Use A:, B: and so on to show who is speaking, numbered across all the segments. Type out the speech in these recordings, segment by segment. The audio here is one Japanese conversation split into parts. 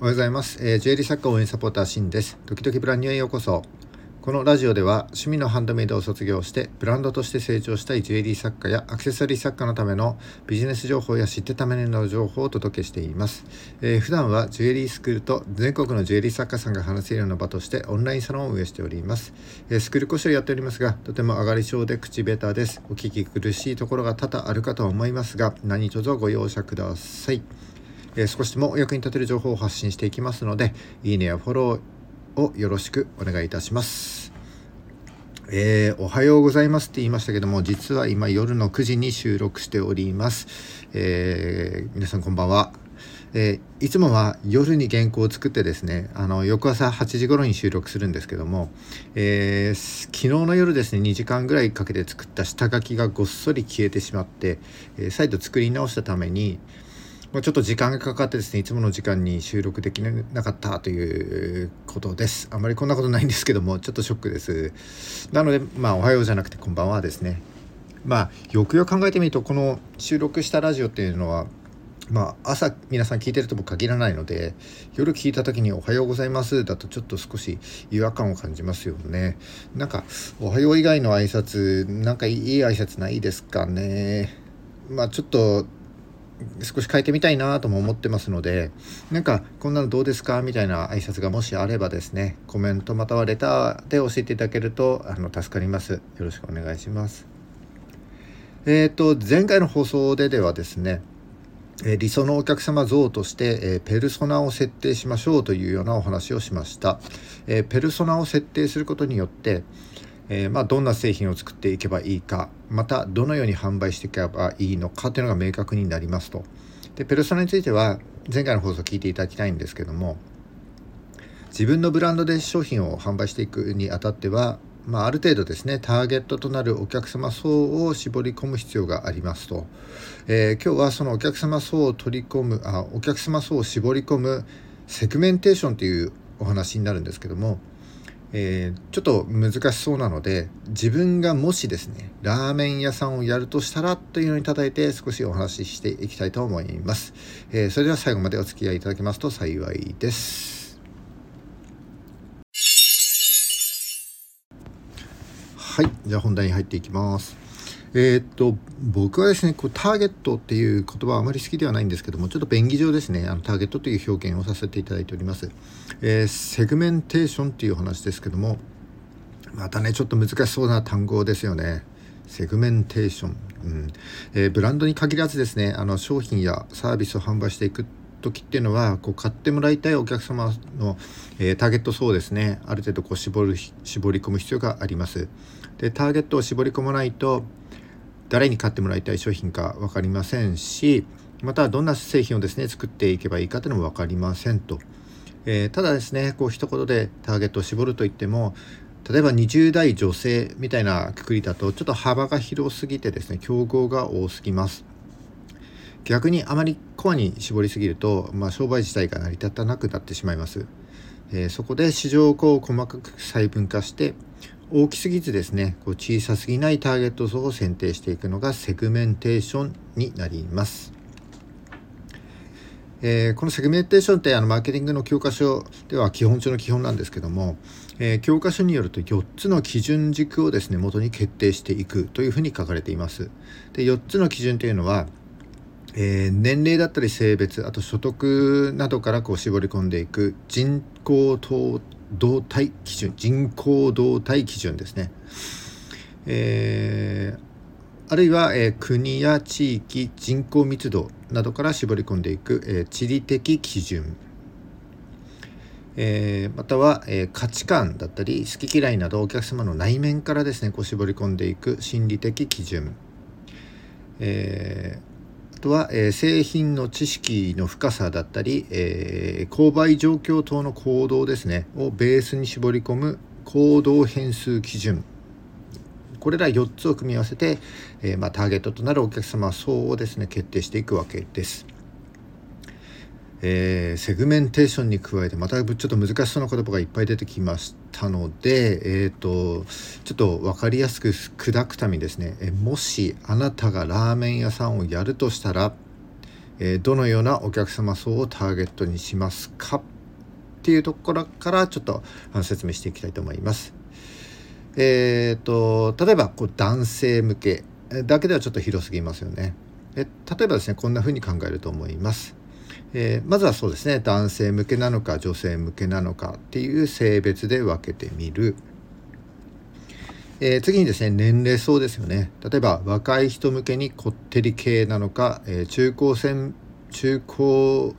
A: おはようございます、えー、ジュエリー作家応援サポーターシンです。時々ブランニュへようこそ。このラジオでは趣味のハンドメイドを卒業してブランドとして成長したいジュエリー作家やアクセサリー作家のためのビジネス情報や知ってための情報をお届けしています、えー、普段はジュエリースクールと全国のジュエリー作家さんが話せるような場としてオンラインサロンを運営しております、えー、スクール講師をやっておりますがとても上がり症で口下手です。お聞き苦しいところが多々あるかと思いますが何卒ご容赦ください。え少しでもお役に立てる情報を発信していきますので、いいねやフォローをよろしくお願いいたします。えー、おはようございますって言いましたけども、実は今夜の9時に収録しております。えー、皆さんこんばんは。えー、いつもは夜に原稿を作ってですねあの翌朝8時頃に収録するんですけども、えー、昨日の夜ですね2時間ぐらいかけて作った下書きがごっそり消えてしまって、えー、再度作り直したために、まあ、ちょっと時間がかかってですねいつもの時間に収録できなかったということです。あまりこんなことないんですけどもちょっとショックです。なのでまあおはようじゃなくてこんばんはですね。まあよくよく考えてみるとこの収録したラジオっていうのはまあ、朝皆さん聞いてるとも限らないので夜聞いた時に「おはようございます」だとちょっと少し違和感を感じますよね。なんか「おはよう」以外の挨拶なんかいい挨拶ないですかね。まあちょっと少し変えてみたいなとも思ってますのでなんかこんなのどうですかみたいな挨拶がもしあればですねコメントまたはレターで教えていただけるとあの助かります。よろしくお願いします。えっ、ー、と前回の放送でではですね理想のお客様像として、えペルソナを設定しましょうというようなお話をしました、えペルソナを設定することによって、えー、まあ、どんな製品を作っていけばいいかまたどのように販売していけばいいのかというのが明確になりますと。でペルソナについては前回の放送を聞いていただきたいんですけども自分のブランドで商品を販売していくにあたっては、まあ、ある程度ですねターゲットとなるお客様層を絞り込む必要がありますと、えー、今日はそのお客様層を取り込むあお客様層を絞り込むセグメンテーションというお話になるんですけどもえー、ちょっと難しそうなので自分がもしですねラーメン屋さんをやるとしたらというのに叩いて少しお話ししていきたいと思います、えー、それでは最後までお付き合いいただけますと幸いです。はいじゃあ本題に入っていきます。えー、っと僕はですねこうターゲットっていう言葉はあまり好きではないんですけどもちょっと便宜上ですねあのターゲットという表現をさせていただいております、えー、セグメンテーションっていう話ですけどもまたねちょっと難しそうな単語ですよね。セグメンテーション、うん。えー、ブランドに限らずですねあの商品やサービスを販売していく時っていうのはこう買ってもらいたいお客様の、えー、ターゲット層ですねある程度こう絞る絞り込む必要があります。でターゲットを絞り込まないと誰に買ってもらいたい商品か分かりませんしまたどんな製品をですね作っていけばいいかというのも分かりませんと、えー、ただですねこう一言でターゲットを絞るといっても例えば20代女性みたいなくくりだとちょっと幅が広すぎてですね競合が多すぎます。逆にあまりコアに絞りすぎると、まあ、商売自体が成り立たなくなってしまいます、えー、そこで市場をこう細かく細分化して大きすぎずですねこう小さすぎないターゲット層を選定していくのがセグメンテーションになります。えー、このセグメンテーションってあのマーケティングの教科書では基本中の基本なんですけども、えー、教科書によると4つの基準軸をですね元に決定していくというふうに書かれています。で4つの基準というのは、えー、年齢だったり性別あと所得などからこう絞り込んでいく人口等動態基準人口動態基準ですね、えー、あるいは、えー、国や地域人口密度などから絞り込んでいく、えー、地理的基準。え、または、え、価値観だったり好き嫌いなどお客様の内面からですねこう絞り込んでいく心理的基準、えあとは、えー、製品の知識の深さだったり、えー、購買状況等の行動ですねをベースに絞り込む行動変数基準これら4つを組み合わせて、えー、まあ、ターゲットとなるお客様層をですね決定していくわけです。えー、セグメンテーションに加えてまたちょっと難しそうな言葉がいっぱい出てきましたので、えーと、ちょっと分かりやすく砕くためにですね、えもしあなたがラーメン屋さんをやるとしたら、えどのようなお客様層をターゲットにしますか？っていうところからちょっと説明していきたいと思います。えーと、例えばこう男性向けだけではちょっと広すぎますよね。え例えばですねこんな風に考えると思います。えー、まずはそうですね。男性向けなのか女性向けなのかっていう性別で分けてみる。えー、次にですね年齢層ですよね。例えば若い人向けにこってり系なのか、えー、中高生中高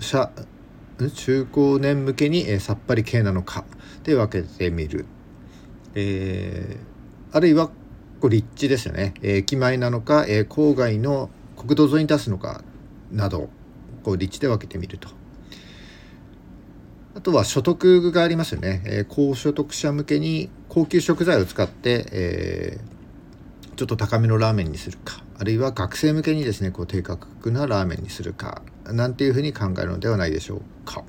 A: 者中高年向けに、え、さっぱり系なのかで分けてみる、え、あるいはこ立地ですよね、え、駅前なのか、え、郊外の国道沿いに出すのかなどこう立地で分けてみると。あとは所得がありますよね、えー、高所得者向けに高級食材を使って、えー、ちょっと高めのラーメンにするか。あるいは学生向けにですねこう低価格なラーメンにするか。なんていうふうに考えるのではないでしょうか、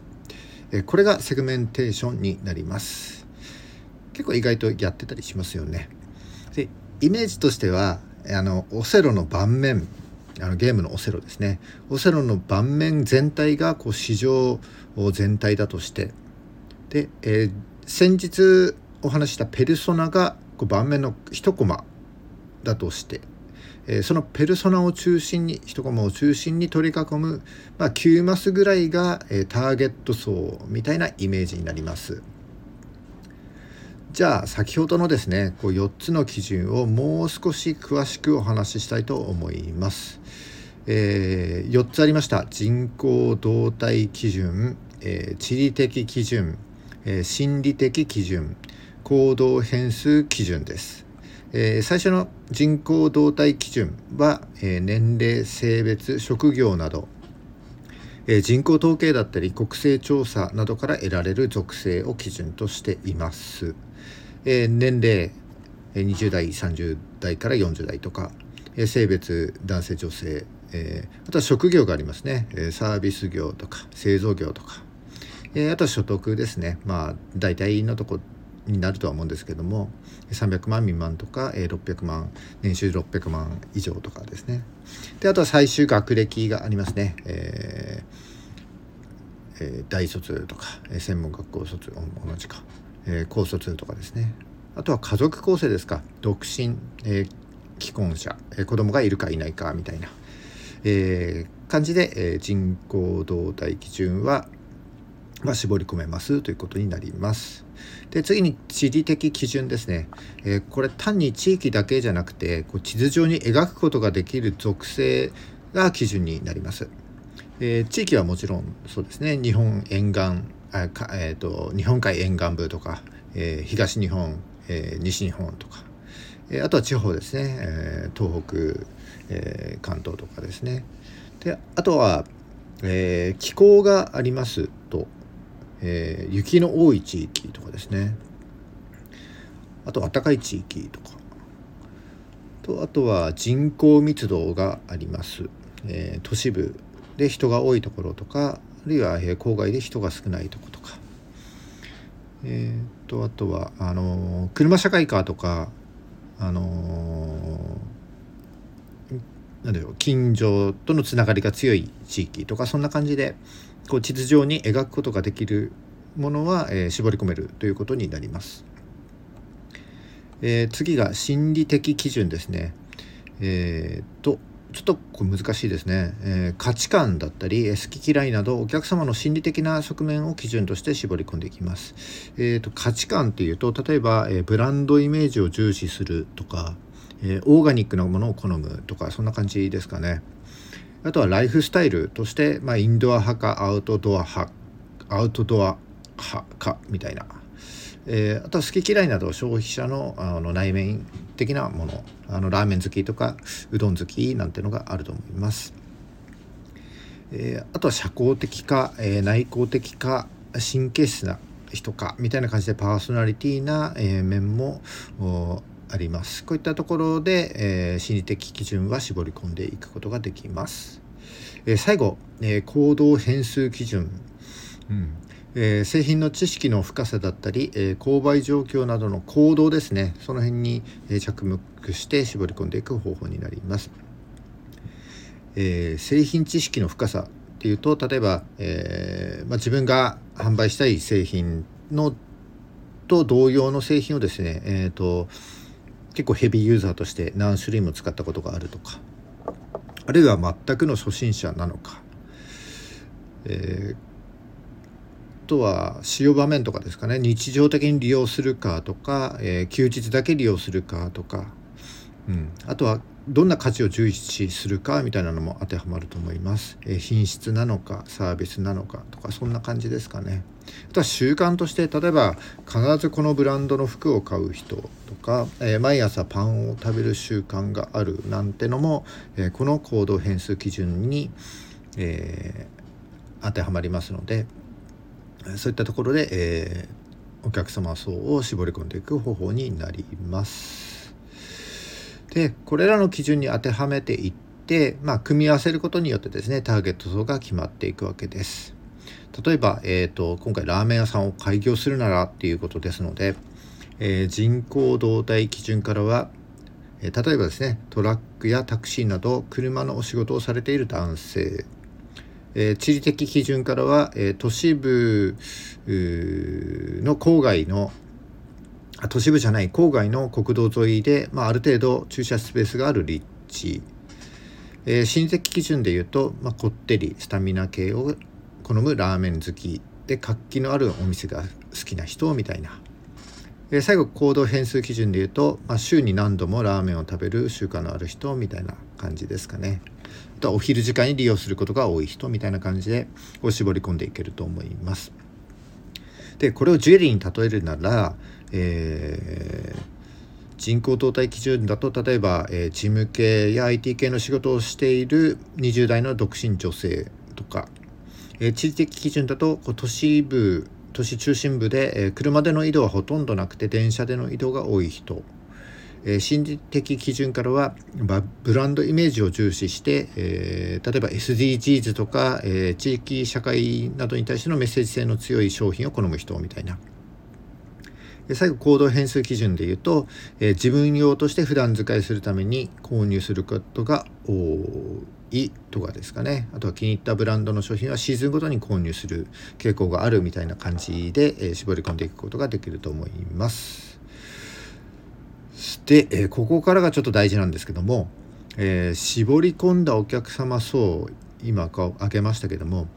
A: えー、これがセグメンテーションになります。結構意外とやってたりしますよね。でイメージとしてはあのオセロの盤面。あのゲームのオセロですね。オセロの盤面全体がこう市場全体だとして。で、えー、先日お話したペルソナがこう盤面の一コマだとして、えー、そのペルソナを中心に一コマを中心に取り囲む、まあ、9マスぐらいが、えー、ターゲット層みたいなイメージになります。じゃあ先ほどのですねこう4つの基準をもう少し詳しくお話ししたいと思います。えー、4つありました人口動態基準、えー、地理的基準、えー、心理的基準行動変数基準です、えー、最初の人口動態基準は、えー、年齢性別職業など、え、人口統計だったり国勢調査などから得られる属性を基準としています、え、年齢20代30代から40代とかえ性別男性女性え、あとは職業がありますね、えサービス業とか製造業とか、え、あとは所得ですね。まあ大体のとこになるとは思うんですけども300万未満とか、え、600万年収600万以上とかですね。であとは最終学歴がありますね、えーえー、大卒とか、え、専門学校卒同じか、えー、高卒とかですね。あとは家族構成ですか。独身、えー、既婚者、えー、子供がいるかいないかみたいな。えー、感じで、えー、人口動態基準は、まあ、絞り込めますということになります。で次に地理的基準ですね、えー、これ単に地域だけじゃなくてこう地図上に描くことができる属性が基準になります。えー、地域はもちろんそうですね。日本沿岸あか、えーと、日本海沿岸部とか、えー、東日本、えー、西日本とか、えー、あとは地方ですね、えー、東北えー、関東とかですね。であとは、えー、気候がありますと、えー、雪の多い地域とかですね。あと暖かい地域とか。とあとは人口密度があります、え都市部で人が多いところとかあるいは、郊外で人が少ないところとか。えーと、あとはあの車社会かとかあのなんだろう近所とのつながりが強い地域とかそんな感じでこう地図上に描くことができるものは、えー、絞り込めるということになります。えー、次が心理的基準ですね。えー、とちょっとこれ難しいですね、えー、価値観だったり好き嫌いなどお客様の心理的な側面を基準として絞り込んでいきます。えーと、価値観っていうと例えば、えー、ブランドイメージを重視するとかえー、オーガニックなものを好むとかそんな感じですかねあとはライフスタイルとして、まあ、インドア派かアウトドア派アウトドア派かみたいな、えー、あとは好き嫌いなど消費者のあの内面的なもの。あのラーメン好きとかうどん好きなんてのがあると思います、えー、あとは社交的か、えー、内向的か神経質な人かみたいな感じでパーソナリティな、えー、面もあります。こういったところで、えー、心理的基準は絞り込んでいくことができます、えー、最後、えー、行動変数基準、うん。えー、製品の知識の深さだったり、えー、購買状況などの行動ですね。その辺に、えー、着目して絞り込んでいく方法になります、ええー、製品知識の深さっていうと例えば、えーまあ、自分が販売したい製品のと同様の製品をですね、えーと、結構ヘビーユーザーとして何種類も使ったことがあるとか。あるいは全くの初心者なのか、えー、とは使用場面とかですかね。日常的に利用するかとか、えー、休日だけ利用するかとか、うん、あとはどんな価値を重視するかみたいなのも当てはまると思います。え品質なのかサービスなのかとかそんな感じですかね。あとは習慣として例えば必ずこのブランドの服を買う人とか、えー、毎朝パンを食べる習慣があるなんてのも、えー、この行動変数基準に、えー、当てはまりますのでそういったところで、えお客様層を絞り込んでいく方法になります。でこれらの基準に当てはめていって、まあ、組み合わせることによってですねターゲット層が決まっていくわけです。例えば、えーと、今回ラーメン屋さんを開業するならっていうことですので、えー、人口動態基準からは、えー、例えばですねトラックやタクシーなど車のお仕事をされている男性、えー、地理的基準からは、え都市部の郊外の都市部じゃない郊外の国道沿いで、まあ、ある程度駐車スペースがある立地、えー、心理的基準でいうと、まあ、こってりスタミナ系を好むラーメン好き。で活気のあるお店が好きな人みたいな、えー、最後行動変数基準でいうと、まあ、週に何度もラーメンを食べる習慣のある人みたいな感じですかね。あとはお昼時間に利用することが多い人みたいな感じでを絞り込んでいけると思います。でこれをジュエリーに例えるならえー、人口動態基準だと例えば、えー、事務系や IT 系の仕事をしている20代の独身女性とか、えー、地理的基準だとこう都市部都市中心部で、えー、車での移動はほとんどなくて電車での移動が多い人、えー、心理的基準からは、まブランドイメージを重視して、えー、例えば SDGs とか、えー、地域社会などに対してのメッセージ性の強い商品を好む人みたいな。最後行動変数基準で言うと、えー、自分用として普段使いするために購入することが多いとかですかねあとは気に入ったブランドの商品はシーズンごとに購入する傾向があるみたいな感じで、えー、絞り込んでいくことができると思います。で、えー、ここからがちょっと大事なんですけども、え絞り込んだお客様層今挙げましたけども、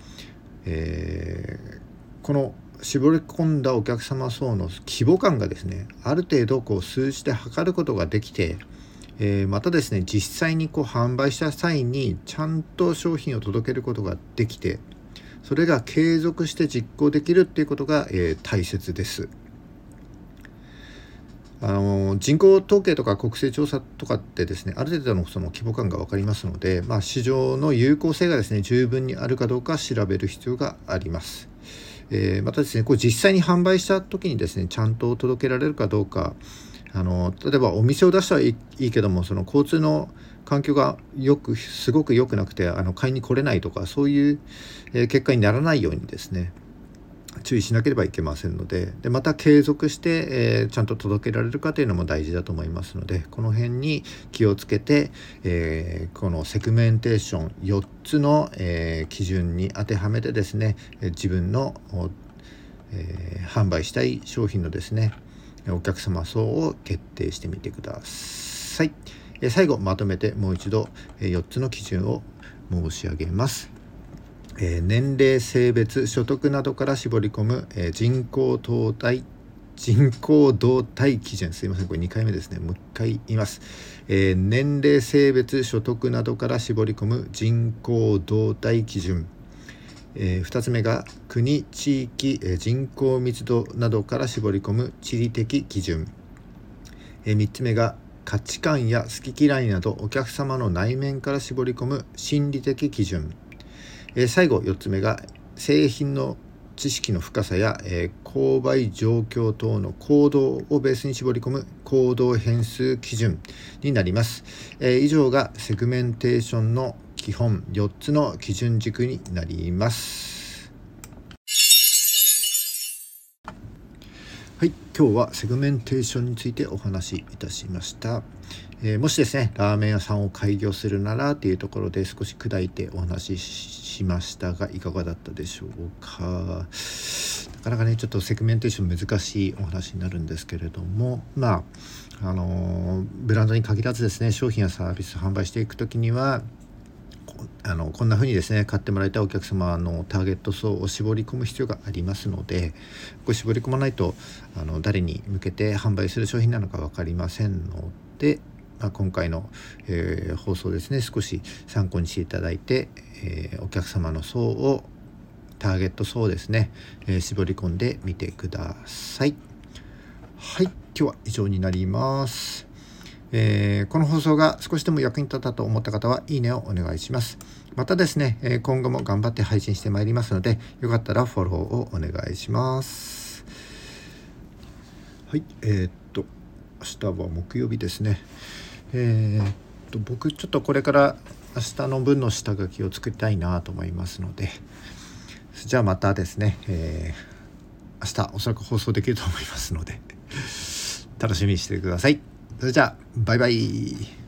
A: えこの絞り込んだお客様層の規模感がですねある程度こう数字で測ることができて、えー、またですね実際にこう販売した際にちゃんと商品を届けることができてそれが継続して実行できるっていうことが、えー、大切です。あの人口統計とか国勢調査とかってですねある程度のその規模感が分かりますので、まあ、市場の有効性がですね十分にあるかどうか調べる必要があります。えー、またですねこれ実際に販売した時にですねちゃんと届けられるかどうかあの例えばお店を出したらいいけどもその交通の環境がよくすごく良くなくてあの買いに来れないとかそういう、結果にならないようにですね注意しなければいけませんのででまた継続して、えー、ちゃんと届けられるかというのも大事だと思いますのでこの辺に気をつけて、えー、このセグメンテーション4つの、えー、基準に当てはめてですね自分の、え販売したい商品のですねお客様層を決定してみてください。最後まとめてもう一度4つの基準を申し上げます。えー、年齢性別所得などから絞り込む、えー、人口動態人口動態基準。すいませんこれ2回目ですね。もう1回言います、えー、年齢性別所得などから絞り込む人口動態基準、えー、2つ目が国地域、えー、人口密度などから絞り込む地理的基準、えー、3つ目が価値観や好き嫌いなどお客様の内面から絞り込む心理的基準。え、最後4つ目が製品の知識の深さや、えー、購買状況等の行動をベースに絞り込む行動変数基準になります、えー、以上がセグメンテーションの基本4つの基準軸になります。はい今日はセグメンテーションについてお話しいたしました。えー、もしですねラーメン屋さんを開業するならっていうところで少し砕いてお話ししましたがいかがだったでしょうか。なかなかねちょっとセグメンテーション難しいお話になるんですけれどもまああのブランドに限らずですね商品やサービス販売していく時にはあのこんな風にですね買ってもらいたいお客様のターゲット層を絞り込む必要がありますのでこれ絞り込まないとあの誰に向けて販売する商品なのか分かりませんので、まあ、今回の、えー、放送ですね少し参考にしていただいて、えー、お客様の層をターゲット層ですね、えー、絞り込んでみてください。はい今日は以上になります。えー、この放送が少しでも役に立ったと思った方はいいねをお願いします。またですね、え今後も頑張って配信してまいりますので、よかったらフォローをお願いします。はい、えー、っと、明日は木曜日ですね。えー、っと、僕ちょっとこれから明日の分の下書きを作りたいなと思いますので、じゃあまたですね、えー、明日おそらく放送できると思いますので、楽しみにしてください。それじゃあバイバイ